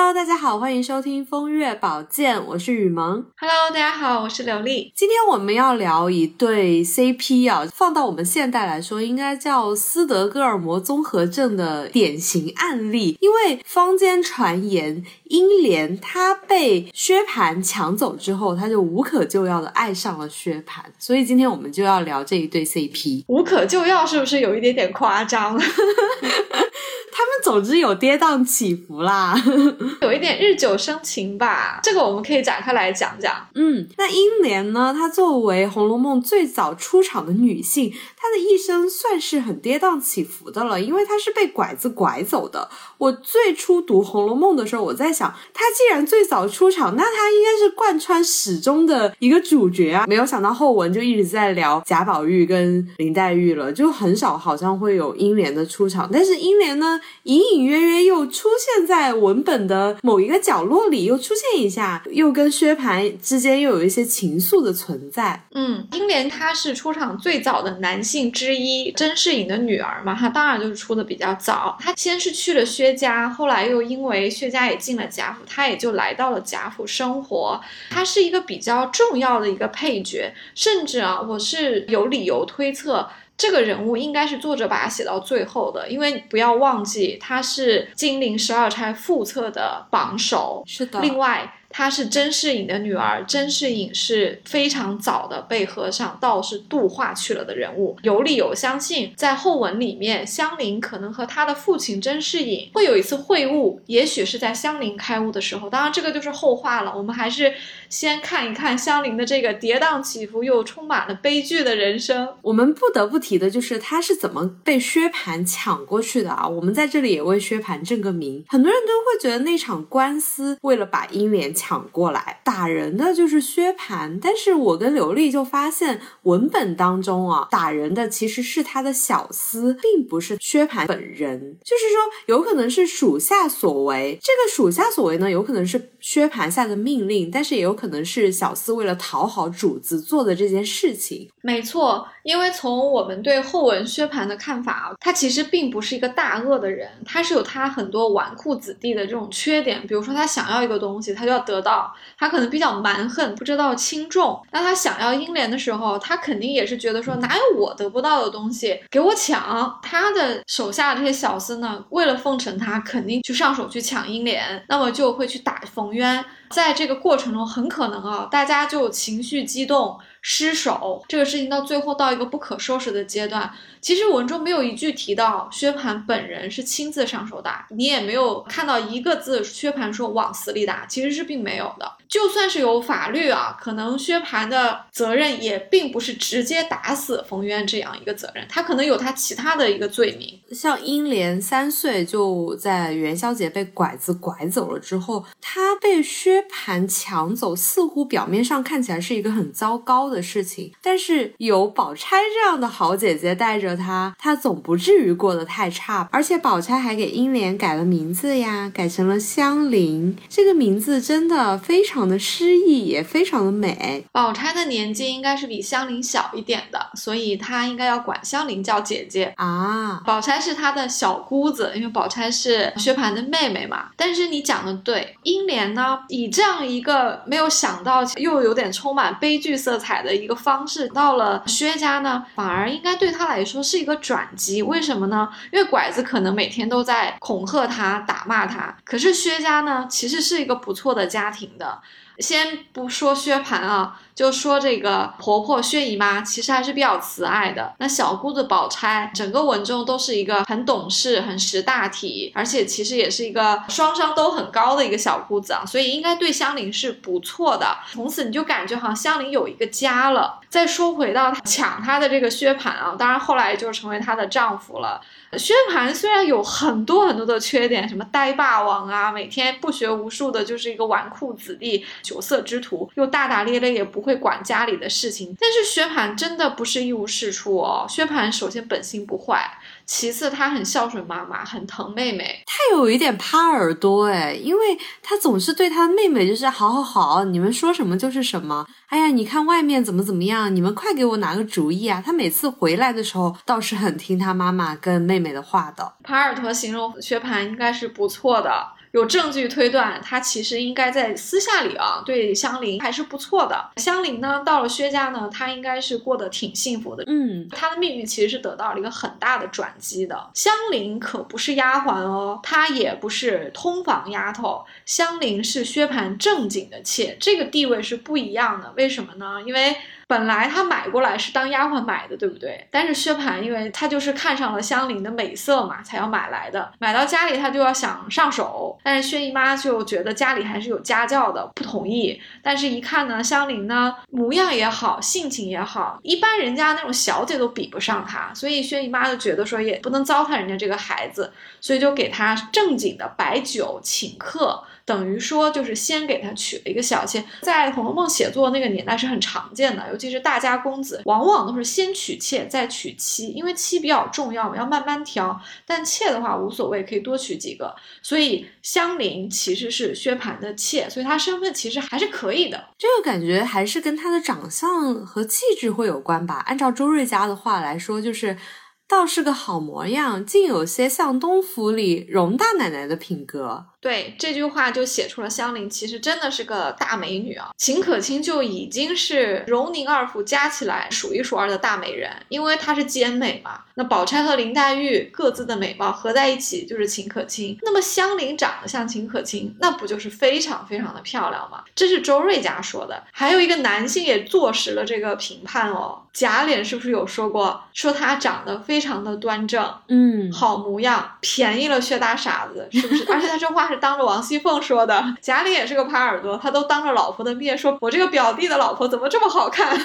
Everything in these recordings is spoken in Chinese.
Hello，大家好，欢迎收听风月宝鉴，我是雨萌。Hello，大家好，我是刘丽。今天我们要聊一对 CP 啊，放到我们现代来说，应该叫斯德哥尔摩综合症的典型案例。因为坊间传言，英莲她被薛蟠抢走之后，她就无可救药的爱上了薛蟠，所以今天我们就要聊这一对 CP。无可救药是不是有一点点夸张？他们总之有跌宕起伏啦，有一点日久生情吧。这个我们可以展开来讲讲。嗯，那英莲呢？她作为《红楼梦》最早出场的女性，他的一生算是很跌宕起伏的了，因为他是被拐子拐走的。我最初读《红楼梦》的时候，我在想，他既然最早出场，那他应该是贯穿始终的一个主角啊。没有想到后文就一直在聊贾宝玉跟林黛玉了，就很少好像会有英莲的出场。但是英莲呢？隐隐约约又出现在文本的某一个角落里，又出现一下，又跟薛蟠之间又有一些情愫的存在。嗯，英莲她是出场最早的男性之一，甄士隐的女儿嘛，她当然就是出的比较早。她先是去了薛家，后来又因为薛家也进了贾府，她也就来到了贾府生活。她是一个比较重要的一个配角，甚至啊，我是有理由推测。这个人物应该是作者把他写到最后的，因为不要忘记他是金陵十二钗副册的榜首。是的，另外。她是甄士隐的女儿，甄士隐是非常早的被和尚道士度化去了的人物。有理由相信，在后文里面，香菱可能和她的父亲甄士隐会有一次会晤，也许是在香菱开悟的时候。当然，这个就是后话了。我们还是先看一看香菱的这个跌宕起伏又充满了悲剧的人生。我们不得不提的就是她是怎么被薛蟠抢过去的啊！我们在这里也为薛蟠正个名。很多人都会觉得那场官司为了把英莲。抢过来打人的就是薛蟠，但是我跟刘丽就发现文本当中啊，打人的其实是他的小厮，并不是薛蟠本人。就是说，有可能是属下所为。这个属下所为呢，有可能是薛蟠下的命令，但是也有可能是小厮为了讨好主子做的这件事情。没错，因为从我们对后文薛蟠的看法啊，他其实并不是一个大恶的人，他是有他很多纨绔子弟的这种缺点，比如说他想要一个东西，他就要。得到他可能比较蛮横，不知道轻重。那他想要英莲的时候，他肯定也是觉得说，哪有我得不到的东西给我抢？他的手下这些小厮呢，为了奉承他，肯定去上手去抢英莲，那么就会去打冯玉渊。在这个过程中，很可能啊，大家就情绪激动。失手这个事情到最后到一个不可收拾的阶段，其实文中没有一句提到薛蟠本人是亲自上手打，你也没有看到一个字薛蟠说往死里打，其实是并没有的。就算是有法律啊，可能薛蟠的责任也并不是直接打死冯渊这样一个责任，他可能有他其他的一个罪名。像英莲三岁就在元宵节被拐子拐走了之后，他被薛蟠抢走，似乎表面上看起来是一个很糟糕的事情，但是有宝钗这样的好姐姐带着她，她总不至于过得太差。而且宝钗还给英莲改了名字呀，改成了香菱，这个名字真的。非常的诗意，也非常的美。宝钗的年纪应该是比香菱小一点的，所以她应该要管香菱叫姐姐啊。宝钗是她的小姑子，因为宝钗是薛蟠的妹妹嘛。但是你讲的对，英莲呢，以这样一个没有想到又有点充满悲剧色彩的一个方式，到了薛家呢，反而应该对他来说是一个转机。为什么呢？因为拐子可能每天都在恐吓他、打骂他，可是薛家呢，其实是一个不错的家庭的。先不说薛蟠啊。就说这个婆婆薛姨妈其实还是比较慈爱的。那小姑子宝钗，整个文中都是一个很懂事、很识大体，而且其实也是一个双商都很高的一个小姑子啊，所以应该对香菱是不错的。从此你就感觉好像香菱有一个家了。再说回到抢她的这个薛蟠啊，当然后来就成为她的丈夫了。薛蟠虽然有很多很多的缺点，什么呆霸王啊，每天不学无术的，就是一个纨绔子弟、酒色之徒，又大大咧咧，也不会。管家里的事情，但是薛蟠真的不是一无是处哦。薛蟠首先本性不坏，其次他很孝顺妈妈，很疼妹妹。他有一点趴耳朵哎，因为他总是对他妹妹就是好好好，你们说什么就是什么。哎呀，你看外面怎么怎么样，你们快给我拿个主意啊！他每次回来的时候倒是很听他妈妈跟妹妹的话的。趴耳朵形容薛蟠应该是不错的。有证据推断，他其实应该在私下里啊，对香菱还是不错的。香菱呢，到了薛家呢，她应该是过得挺幸福的。嗯，她的命运其实是得到了一个很大的转机的。香菱可不是丫鬟哦，她也不是通房丫头，香菱是薛蟠正经的妾，这个地位是不一样的。为什么呢？因为。本来他买过来是当丫鬟买的，对不对？但是薛蟠因为他就是看上了香菱的美色嘛，才要买来的。买到家里他就要想上手，但是薛姨妈就觉得家里还是有家教的，不同意。但是一看呢，香菱呢模样也好，性情也好，一般人家那种小姐都比不上她，所以薛姨妈就觉得说也不能糟蹋人家这个孩子，所以就给她正经的摆酒请客。等于说，就是先给他娶了一个小妾，在《红楼梦》写作那个年代是很常见的，尤其是大家公子，往往都是先娶妾再娶妻，因为妻比较重要嘛，要慢慢挑。但妾的话无所谓，可以多娶几个。所以香菱其实是薛蟠的妾，所以她身份其实还是可以的。这个感觉还是跟她的长相和气质会有关吧。按照周瑞家的话来说，就是倒是个好模样，竟有些像东府里荣大奶奶的品格。对这句话就写出了香菱其实真的是个大美女啊，秦可卿就已经是荣宁二府加起来数一数二的大美人，因为她是兼美嘛。那宝钗和林黛玉各自的美貌合在一起就是秦可卿，那么香菱长得像秦可卿，那不就是非常非常的漂亮吗？这是周瑞家说的，还有一个男性也坐实了这个评判哦。贾琏是不是有说过，说她长得非常的端正，嗯，好模样，便宜了薛大傻子，是不是？而且他这话。是当着王熙凤说的，贾琏也是个耙耳朵，他都当着老婆的面说：“我这个表弟的老婆怎么这么好看？”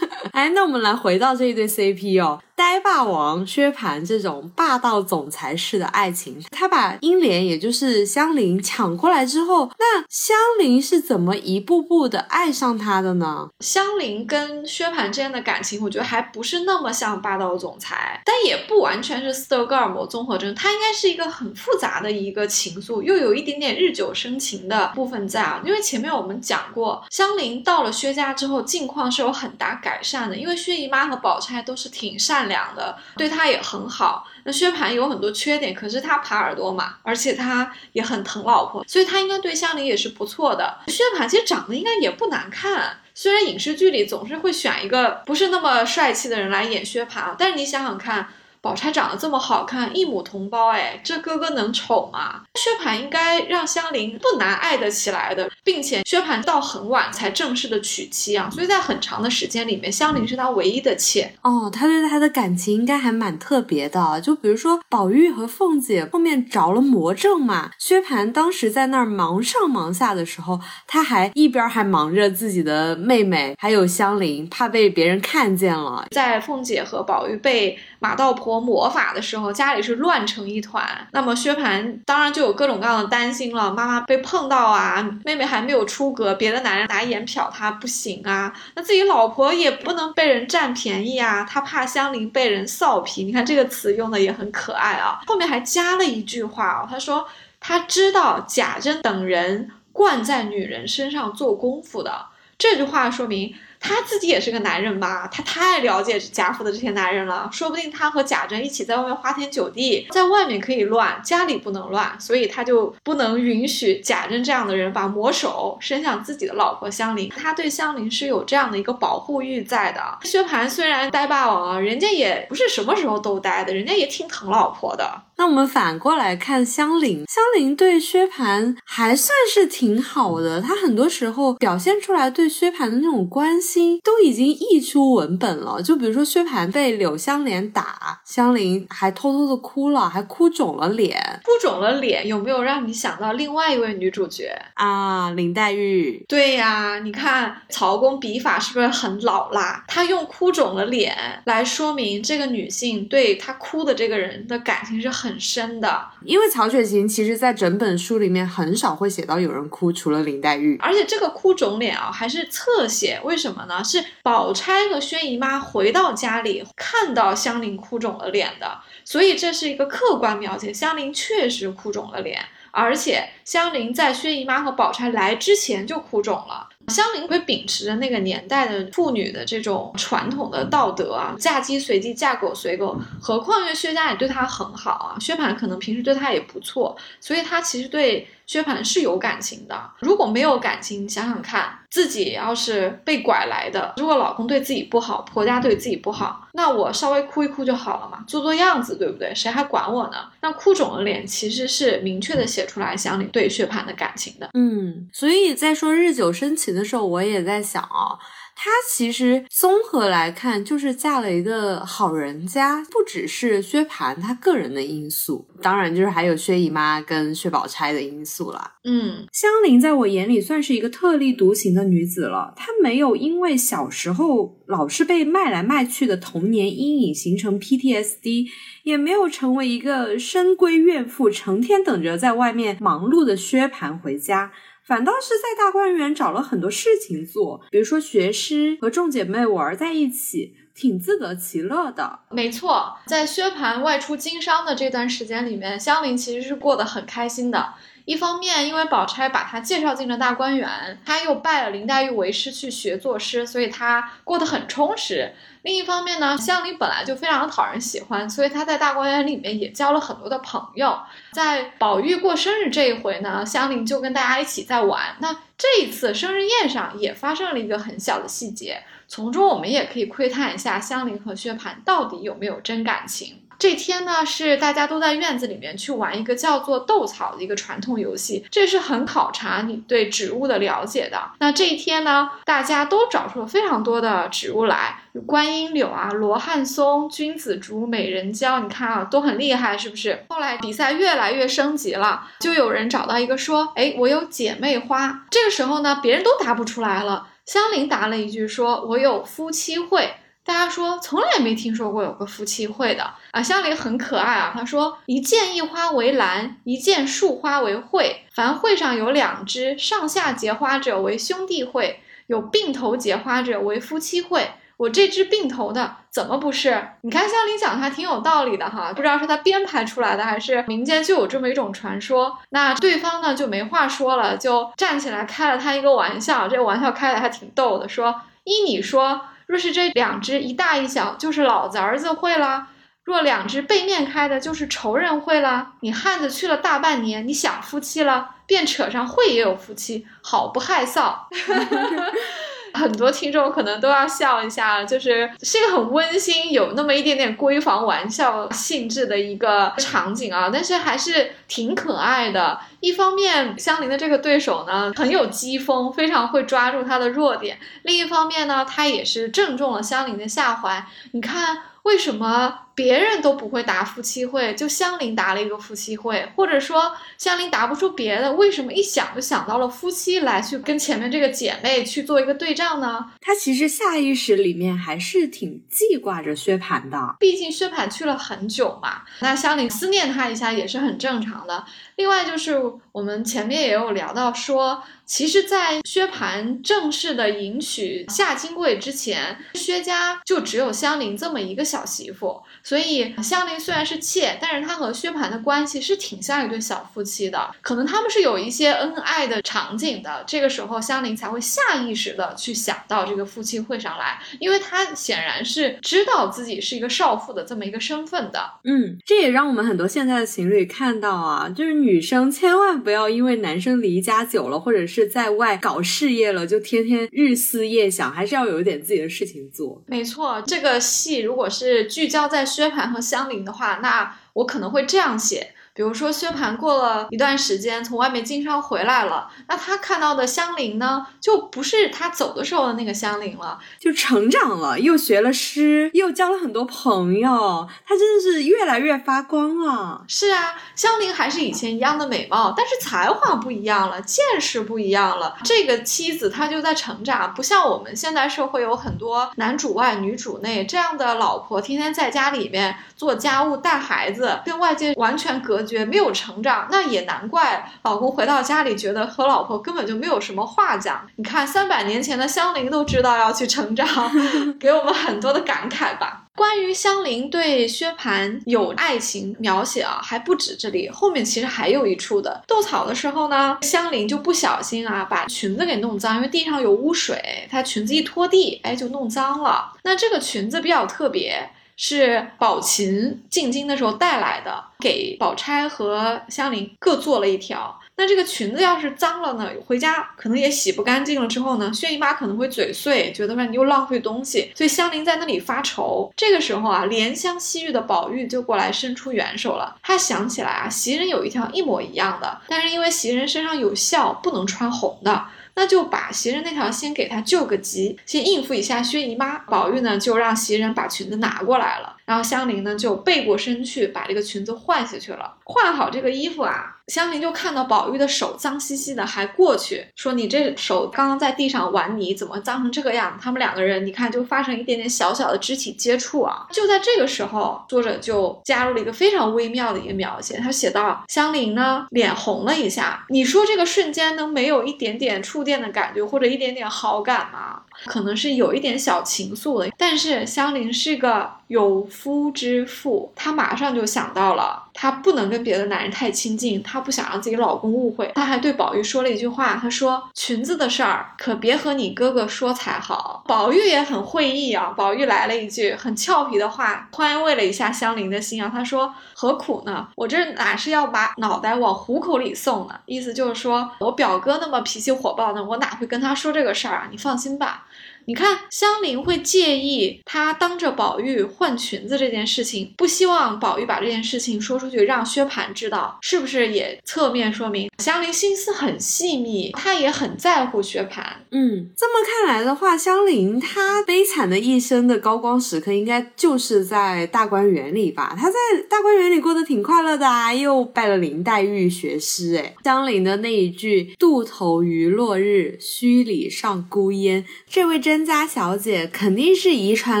哎，那我们来回到这一对 CP 哦。呆霸王薛蟠这种霸道总裁式的爱情，他把英莲也就是香菱抢过来之后，那香菱是怎么一步步的爱上他的呢？香菱跟薛蟠之间的感情，我觉得还不是那么像霸道总裁，但也不完全是斯德哥尔摩综合征，它应该是一个很复杂的一个情愫，又有一点点日久生情的部分在啊。因为前面我们讲过，香菱到了薛家之后，境况是有很大改善的，因为薛姨妈和宝钗都是挺善。良的，对他也很好。那薛蟠有很多缺点，可是他耙耳朵嘛，而且他也很疼老婆，所以他应该对香菱也是不错的。薛蟠其实长得应该也不难看，虽然影视剧里总是会选一个不是那么帅气的人来演薛蟠，但是你想想看。宝钗长得这么好看，一母同胞，哎，这哥哥能丑吗？薛蟠应该让香菱不难爱得起来的，并且薛蟠到很晚才正式的娶妻啊，所以在很长的时间里面，香菱是他唯一的妾。哦，他对他的感情应该还蛮特别的，就比如说宝玉和凤姐后面着了魔怔嘛，薛蟠当时在那儿忙上忙下的时候，他还一边还忙着自己的妹妹，还有香菱，怕被别人看见了，在凤姐和宝玉被。马道婆魔法的时候，家里是乱成一团。那么薛蟠当然就有各种各样的担心了。妈妈被碰到啊，妹妹还没有出阁，别的男人拿眼瞟她不行啊。那自己老婆也不能被人占便宜啊，他怕香菱被人臊皮。你看这个词用的也很可爱啊。后面还加了一句话哦，他说他知道贾珍等人惯在女人身上做功夫的。这句话说明。他自己也是个男人吧？他太了解贾府的这些男人了，说不定他和贾珍一起在外面花天酒地，在外面可以乱，家里不能乱，所以他就不能允许贾珍这样的人把魔手伸向自己的老婆香菱。他对香菱是有这样的一个保护欲在的。薛蟠虽然呆霸王啊，人家也不是什么时候都呆的，人家也挺疼老婆的。那我们反过来看香菱，香菱对薛蟠还算是挺好的，她很多时候表现出来对薛蟠的那种关心都已经溢出文本了。就比如说薛蟠被柳湘莲打，香菱还偷偷的哭了，还哭肿了脸，哭肿了脸，有没有让你想到另外一位女主角啊？林黛玉。对呀，你看曹公笔法是不是很老辣？他用哭肿了脸来说明这个女性对她哭的这个人的感情是。很深的，因为曹雪芹其实在整本书里面很少会写到有人哭，除了林黛玉。而且这个哭肿脸啊，还是侧写，为什么是宝钗和薛姨妈回到家里看到香菱哭肿了脸的，所以这是一个客观描写，香菱确实哭肿了脸，而且香菱在薛姨妈和宝钗来之前就哭肿了。香菱会秉持着那个年代的妇女的这种传统的道德啊，嫁鸡随鸡，嫁狗随狗。何况因为薛家也对她很好啊，薛蟠可能平时对她也不错，所以她其实对。薛蟠是有感情的，如果没有感情，想想看，自己要是被拐来的，如果老公对自己不好，婆家对自己不好，那我稍微哭一哭就好了嘛，做做样子，对不对？谁还管我呢？那哭肿的脸，其实是明确的写出来想你对薛蟠的感情的。嗯，所以在说日久生情的时候，我也在想啊。她其实综合来看，就是嫁了一个好人家，不只是薛蟠他个人的因素，当然就是还有薛姨妈跟薛宝钗的因素啦。嗯，香菱在我眼里算是一个特立独行的女子了，她没有因为小时候老是被卖来卖去的童年阴影形成 PTSD，也没有成为一个深闺怨妇，成天等着在外面忙碌的薛蟠回家。反倒是在大观园找了很多事情做，比如说学诗，和众姐妹玩在一起，挺自得其乐的。没错，在薛蟠外出经商的这段时间里面，香菱其实是过得很开心的。一方面，因为宝钗把她介绍进了大观园，她又拜了林黛玉为师去学作诗，所以她过得很充实。另一方面呢，香菱本来就非常讨人喜欢，所以她在大观园里面也交了很多的朋友。在宝玉过生日这一回呢，香菱就跟大家一起在玩。那这一次生日宴上也发生了一个很小的细节，从中我们也可以窥探一下香菱和薛蟠到底有没有真感情。这天呢，是大家都在院子里面去玩一个叫做斗草的一个传统游戏，这是很考察你对植物的了解的。那这一天呢，大家都找出了非常多的植物来，有观音柳啊、罗汉松、君子竹、美人蕉，你看啊，都很厉害，是不是？后来比赛越来越升级了，就有人找到一个说：“哎，我有姐妹花。”这个时候呢，别人都答不出来了，香菱答了一句说：“我有夫妻会。”大家说从来没听说过有个夫妻会的啊，香菱很可爱啊。她说：“一见一花为兰，一见树花为会。凡会上有两只上下结花者为兄弟会，有并头结花者为夫妻会。我这只并头的怎么不是？你看香菱讲的还挺有道理的哈，不知道是他编排出来的还是民间就有这么一种传说。那对方呢就没话说了，就站起来开了他一个玩笑，这个玩笑开的还挺逗的，说依你说。”若是这两只一大一小，就是老子儿子会啦；若两只背面开的，就是仇人会啦。你汉子去了大半年，你想夫妻了，便扯上会也有夫妻，好不害臊。很多听众可能都要笑一下，就是是一个很温馨，有那么一点点闺房玩笑性质的一个场景啊，但是还是挺可爱的。一方面，香菱的这个对手呢很有机锋，非常会抓住他的弱点；另一方面呢，他也是正中了香菱的下怀。你看，为什么？别人都不会答夫妻会，就香菱答了一个夫妻会，或者说香菱答不出别的，为什么一想就想到了夫妻来去跟前面这个姐妹去做一个对仗呢？她其实下意识里面还是挺记挂着薛蟠的，毕竟薛蟠去了很久嘛，那香菱思念他一下也是很正常的。另外就是我们前面也有聊到说，其实，在薛蟠正式的迎娶夏金桂之前，薛家就只有香菱这么一个小媳妇。所以香菱虽然是妾，但是她和薛蟠的关系是挺像一对小夫妻的，可能他们是有一些恩爱的场景的。这个时候香菱才会下意识的去想到这个夫妻会上来，因为她显然是知道自己是一个少妇的这么一个身份的。嗯，这也让我们很多现在的情侣看到啊，就是女生千万不要因为男生离家久了，或者是在外搞事业了，就天天日思夜想，还是要有一点自己的事情做。没错，这个戏如果是聚焦在。薛蟠和香菱的话，那我可能会这样写。比如说，薛蟠过了一段时间从外面经商回来了，那他看到的香菱呢，就不是他走的时候的那个香菱了，就成长了，又学了诗，又交了很多朋友，他真的是越来越发光了。是啊，香菱还是以前一样的美貌，但是才华不一样了，见识不一样了。这个妻子她就在成长，不像我们现在社会有很多男主外女主内这样的老婆，天天在家里面做家务、带孩子，跟外界完全隔。觉没有成长，那也难怪老公回到家里觉得和老婆根本就没有什么话讲。你看三百年前的香菱都知道要去成长，给我们很多的感慨吧。关于香菱对薛蟠有爱情描写啊，还不止这里，后面其实还有一处的。斗草的时候呢，香菱就不小心啊，把裙子给弄脏，因为地上有污水，她裙子一拖地，哎，就弄脏了。那这个裙子比较特别，是宝琴进京的时候带来的，给宝钗和香菱各做了一条。那这个裙子要是脏了呢，回家可能也洗不干净了。之后呢，薛姨妈可能会嘴碎，觉得说你又浪费东西，所以香菱在那里发愁。这个时候啊，怜香惜玉的宝玉就过来伸出援手了。他想起来啊，袭人有一条一模一样的，但是因为袭人身上有孝，不能穿红的，那就把袭人那条先给她救个急，先应付一下薛姨妈。宝玉呢，就让袭人把裙子拿过来了，然后香菱呢就背过身去把这个裙子换下去了。换好这个衣服啊。香菱就看到宝玉的手脏兮兮的，还过去说：“你这手刚刚在地上玩泥，怎么脏成这个样子？”他们两个人，你看就发生一点点小小的肢体接触啊。就在这个时候，作者就加入了一个非常微妙的一个描写，他写到香菱呢脸红了一下。你说这个瞬间能没有一点点触电的感觉，或者一点点好感吗？可能是有一点小情愫的。但是香菱是个有夫之妇，她马上就想到了，她不能跟别的男人太亲近，她。不想让自己老公误会，她还对宝玉说了一句话，她说：“裙子的事儿可别和你哥哥说才好。”宝玉也很会意啊，宝玉来了一句很俏皮的话，宽慰了一下香菱的心啊。他说：“何苦呢？我这哪是要把脑袋往虎口里送呢？意思就是说我表哥那么脾气火爆呢，我哪会跟他说这个事儿啊？你放心吧。”你看，香菱会介意她当着宝玉换裙子这件事情，不希望宝玉把这件事情说出去，让薛蟠知道，是不是也侧面说明香菱心思很细密，她也很在乎薛蟠？嗯，这么看来的话，香菱她悲惨的一生的高光时刻，应该就是在大观园里吧？她在大观园里过得挺快乐的啊，又拜了林黛玉学诗。哎，香菱的那一句“渡头余落日，墟里上孤烟”，这位真千家小姐肯定是遗传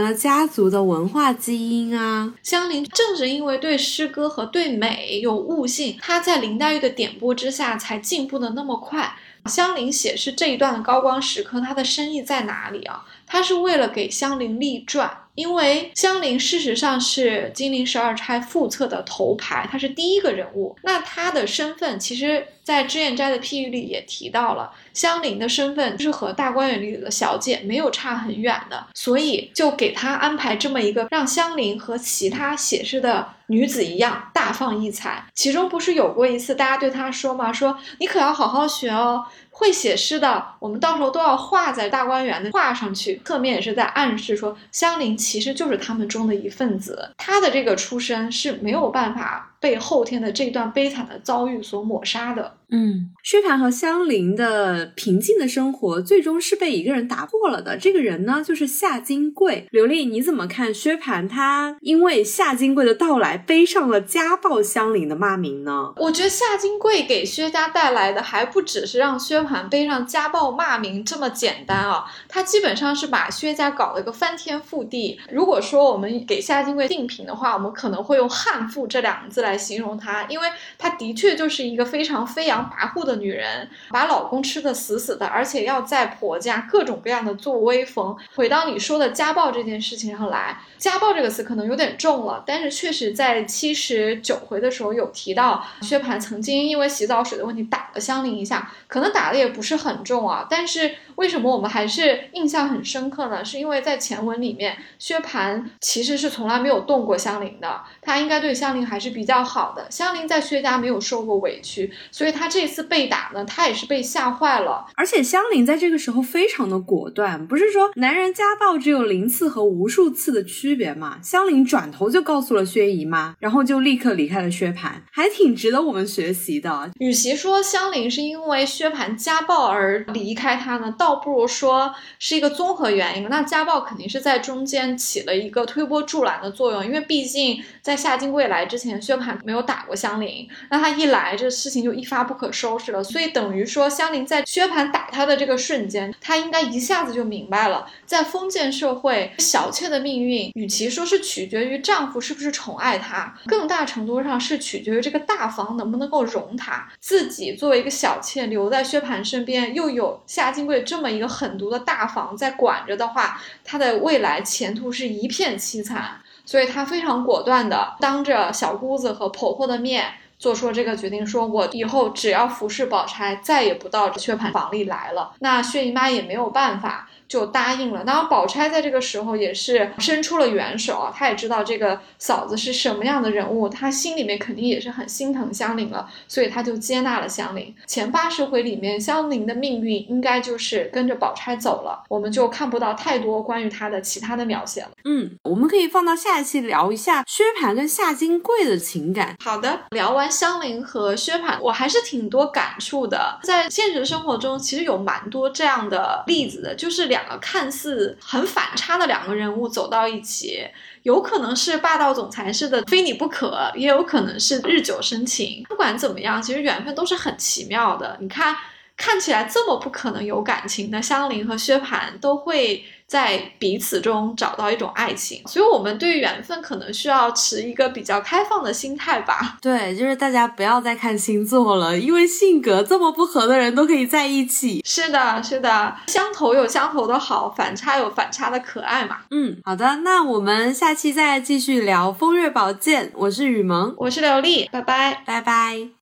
了家族的文化基因啊！香菱正是因为对诗歌和对美有悟性，她在林黛玉的点拨之下才进步的那么快。香菱写诗这一段的高光时刻，她的深意在哪里啊？她是为了给香菱立传。因为香菱事实上是金陵十二钗副册的头牌，她是第一个人物。那她的身份，其实在脂砚斋的譬喻里也提到了，香菱的身份是和大观园里的小姐没有差很远的，所以就给她安排这么一个，让香菱和其他写诗的女子一样大放异彩。其中不是有过一次，大家对她说吗？说你可要好好学哦。会写诗的，我们到时候都要画在大观园的画上去。侧面也是在暗示说，香菱其实就是他们中的一份子，她的这个出身是没有办法被后天的这段悲惨的遭遇所抹杀的。嗯，薛蟠和香菱的平静的生活，最终是被一个人打破了的。这个人呢，就是夏金桂。刘丽，你怎么看薛蟠？他因为夏金桂的到来，背上了家暴香菱的骂名呢？我觉得夏金桂给薛家带来的，还不只是让薛蟠背上家暴骂名这么简单啊！他基本上是把薛家搞了个翻天覆地。如果说我们给夏金桂定评的话，我们可能会用悍妇这两个字来来形容她，因为她的确就是一个非常飞扬。跋扈的女人把老公吃的死死的，而且要在婆家各种各样的做威风。回到你说的家暴这件事情上来，家暴这个词可能有点重了，但是确实在七十九回的时候有提到，薛蟠曾经因为洗澡水的问题打了香菱一下，可能打的也不是很重啊，但是。为什么我们还是印象很深刻呢？是因为在前文里面，薛蟠其实是从来没有动过香菱的，他应该对香菱还是比较好的。香菱在薛家没有受过委屈，所以她这次被打呢，她也是被吓坏了。而且香菱在这个时候非常的果断，不是说男人家暴只有零次和无数次的区别嘛？香菱转头就告诉了薛姨妈，然后就立刻离开了薛蟠，还挺值得我们学习的。与其说香菱是因为薛蟠家暴而离开他呢，倒。倒不如说是一个综合原因那家暴肯定是在中间起了一个推波助澜的作用，因为毕竟在夏金桂来之前，薛蟠没有打过香菱，那他一来，这事情就一发不可收拾了。所以等于说，香菱在薛蟠打他的这个瞬间，他应该一下子就明白了，在封建社会，小妾的命运，与其说是取决于丈夫是不是宠爱她，更大程度上是取决于这个大房能不能够容她。自己作为一个小妾留在薛蟠身边，又有夏金桂这么。一个狠毒的大房在管着的话，她的未来前途是一片凄惨。所以他非常果断的当着小姑子和婆婆的面。做出了这个决定，说我以后只要服侍宝钗，再也不到薛蟠房里来了。那薛姨妈也没有办法。就答应了。那宝钗在这个时候也是伸出了援手啊，她也知道这个嫂子是什么样的人物，她心里面肯定也是很心疼香菱了，所以她就接纳了香菱。前八十回里面，香菱的命运应该就是跟着宝钗走了，我们就看不到太多关于她的其他的描写了。嗯，我们可以放到下一期聊一下薛蟠跟夏金桂的情感。好的，聊完香菱和薛蟠，我还是挺多感触的。在现实生活中，其实有蛮多这样的例子的，就是两。个看似很反差的两个人物走到一起，有可能是霸道总裁式的非你不可，也有可能是日久生情。不管怎么样，其实缘分都是很奇妙的。你看，看起来这么不可能有感情的香菱和薛蟠都会。在彼此中找到一种爱情，所以我们对缘分可能需要持一个比较开放的心态吧。对，就是大家不要再看星座了，因为性格这么不合的人都可以在一起。是的，是的，相投有相投的好，反差有反差的可爱嘛。嗯，好的，那我们下期再继续聊《风月宝鉴》。我是雨萌，我是刘丽，拜拜，拜拜。